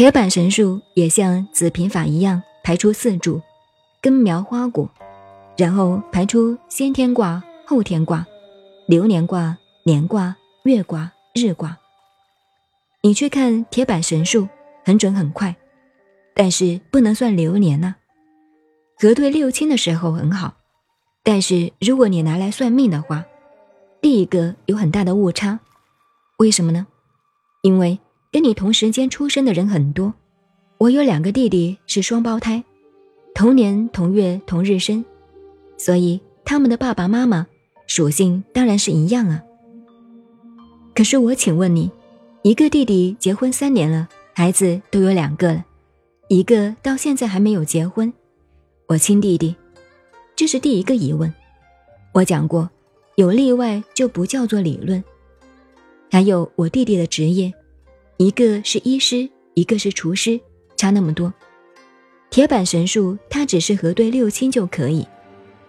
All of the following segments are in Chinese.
铁板神树也像子平法一样排出四柱，根苗花果，然后排出先天卦、后天卦、流年卦、年卦、月卦、日卦。你去看铁板神树，很准很快，但是不能算流年呐。核对六亲的时候很好，但是如果你拿来算命的话，第一个有很大的误差。为什么呢？因为。跟你同时间出生的人很多，我有两个弟弟是双胞胎，同年同月同日生，所以他们的爸爸妈妈属性当然是一样啊。可是我请问你，一个弟弟结婚三年了，孩子都有两个了，一个到现在还没有结婚，我亲弟弟，这是第一个疑问。我讲过，有例外就不叫做理论。还有我弟弟的职业。一个是医师，一个是厨师，差那么多。铁板神术，它只是核对六亲就可以。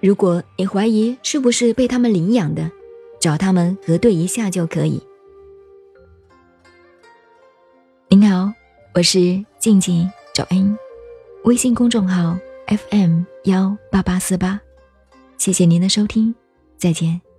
如果你怀疑是不是被他们领养的，找他们核对一下就可以。您好，我是静静找恩，微信公众号 FM 幺八八四八，谢谢您的收听，再见。